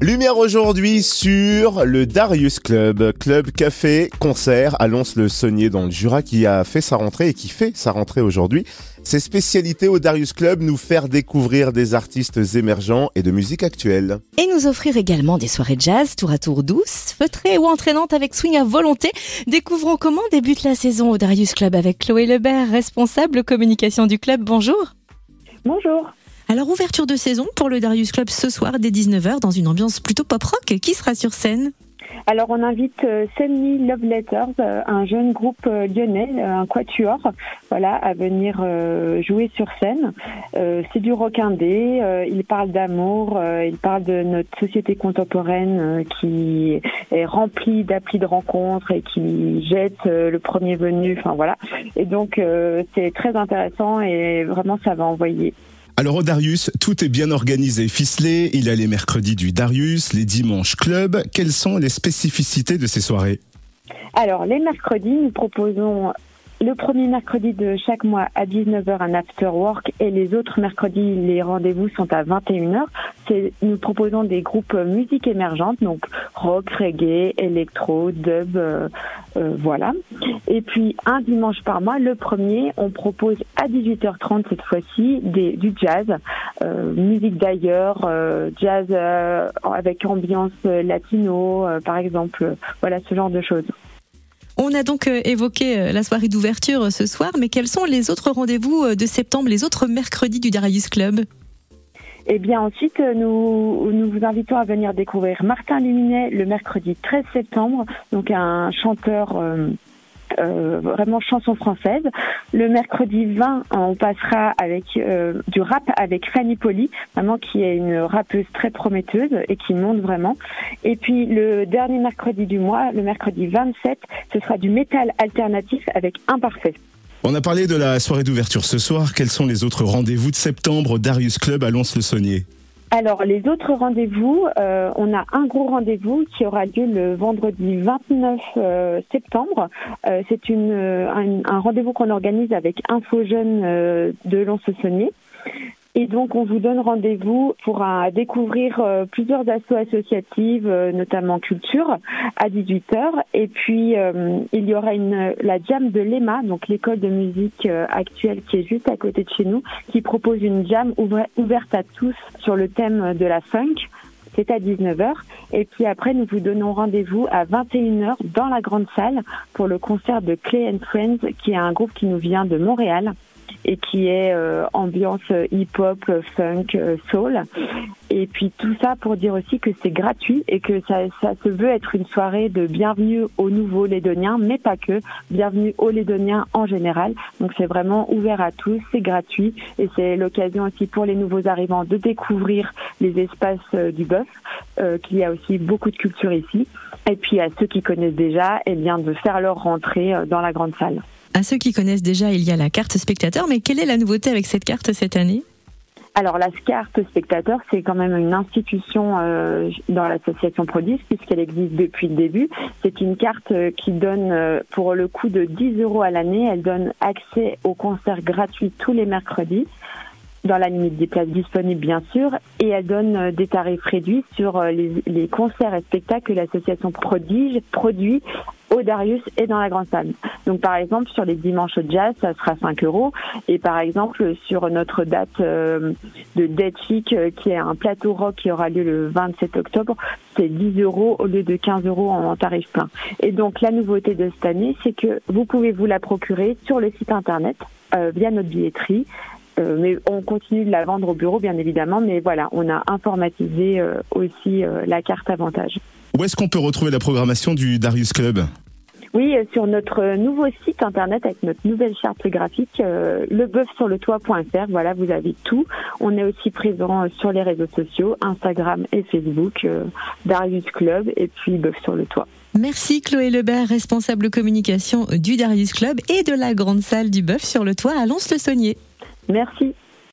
Lumière aujourd'hui sur le Darius Club, club café concert à Lons-le-Saunier dans le Jura qui a fait sa rentrée et qui fait sa rentrée aujourd'hui. Ses spécialités au Darius Club, nous faire découvrir des artistes émergents et de musique actuelle. Et nous offrir également des soirées jazz tour à tour douces, feutrées ou entraînantes avec swing à volonté. Découvrons comment débute la saison au Darius Club avec Chloé Lebert, responsable communication du club. Bonjour. Bonjour. Alors, ouverture de saison pour le Darius Club ce soir dès 19h dans une ambiance plutôt pop-rock. Qui sera sur scène? Alors on invite euh, Semi Love Letters, euh, un jeune groupe euh, lyonnais, un quatuor, voilà, à venir jouer sur scène. c'est du rock indé, il parle d'amour, il parle de notre société contemporaine qui est remplie d'applis de rencontres et qui jette le premier venu, enfin voilà. Et donc c'est très intéressant et vraiment ça va envoyer. Alors au Darius, tout est bien organisé, ficelé. Il y a les mercredis du Darius, les dimanches club. Quelles sont les spécificités de ces soirées Alors les mercredis, nous proposons le premier mercredi de chaque mois à 19h un after work et les autres mercredis les rendez-vous sont à 21h. Nous proposons des groupes musique émergente donc rock, reggae, électro, dub, euh, euh, voilà. Et puis un dimanche par mois, le premier, on propose à 18h30 cette fois-ci du jazz, euh, musique d'ailleurs, jazz avec ambiance latino par exemple, voilà ce genre de choses. On a donc euh, évoqué euh, la soirée d'ouverture euh, ce soir, mais quels sont les autres rendez-vous de septembre, les autres mercredis du Darius Club? Eh bien ensuite, nous, nous vous invitons à venir découvrir Martin Luminet le mercredi 13 septembre, donc un chanteur euh, vraiment chanson française. Le mercredi 20, on passera avec euh, du rap avec Fanny Poli, vraiment qui est une rappeuse très prometteuse et qui monte vraiment. Et puis le dernier mercredi du mois, le mercredi 27, ce sera du métal alternatif avec Imparfait. On a parlé de la soirée d'ouverture ce soir. Quels sont les autres rendez-vous de septembre? Darius Club à Lons-le-Saunier alors, les autres rendez-vous, euh, on a un gros rendez-vous qui aura lieu le vendredi 29 euh, septembre. Euh, c'est un, rendez-vous qu'on organise avec Info Jeune de Lons-le-Saunier. Et donc, on vous donne rendez-vous pour découvrir euh, plusieurs assos associatives, euh, notamment culture, à 18h. Et puis, euh, il y aura une, la jam de l'EMA, donc l'école de musique actuelle qui est juste à côté de chez nous, qui propose une jam ouverte à tous sur le thème de la funk. C'est à 19h. Et puis après, nous vous donnons rendez-vous à 21h dans la grande salle pour le concert de Clay and Friends, qui est un groupe qui nous vient de Montréal et qui est euh, ambiance hip-hop, funk, euh, soul. Et puis tout ça pour dire aussi que c'est gratuit et que ça, ça se veut être une soirée de bienvenue aux nouveaux Lédoniens, mais pas que, bienvenue aux Lédoniens en général. Donc c'est vraiment ouvert à tous, c'est gratuit et c'est l'occasion aussi pour les nouveaux arrivants de découvrir les espaces euh, du bœuf, qu'il y a aussi beaucoup de culture ici. Et puis à ceux qui connaissent déjà, eh bien de faire leur rentrée dans la grande salle. À ceux qui connaissent déjà, il y a la carte spectateur, mais quelle est la nouveauté avec cette carte cette année? Alors la carte spectateur, c'est quand même une institution euh, dans l'association Prodis puisqu'elle existe depuis le début. C'est une carte euh, qui donne euh, pour le coût de 10 euros à l'année, elle donne accès aux concerts gratuits tous les mercredis dans la limite des places disponibles bien sûr, et elle donne des tarifs réduits sur les, les concerts et spectacles que l'association Prodige produit au Darius et dans la grande salle. Donc par exemple sur les dimanches jazz, ça sera 5 euros. Et par exemple sur notre date euh, de Dead Chic, euh, qui est un plateau rock qui aura lieu le 27 octobre, c'est 10 euros au lieu de 15 euros en tarif plein. Et donc la nouveauté de cette année, c'est que vous pouvez vous la procurer sur le site internet euh, via notre billetterie. mais on continue de la vendre au bureau, bien évidemment. Mais voilà, on a informatisé aussi la carte avantage. Où est-ce qu'on peut retrouver la programmation du Darius Club? Oui, euh, sur notre nouveau site internet avec notre nouvelle charte graphique, euh, leboeufsurletoit.fr. Voilà, vous avez tout. On est aussi présent euh, sur les réseaux sociaux, Instagram et Facebook, Darius Club et puis Bœuf sur le toit. Merci Chloé Lebert, responsable communication du Darius Club et de la grande salle du Bœuf sur le toit à Lons-le-Saunier. Merci.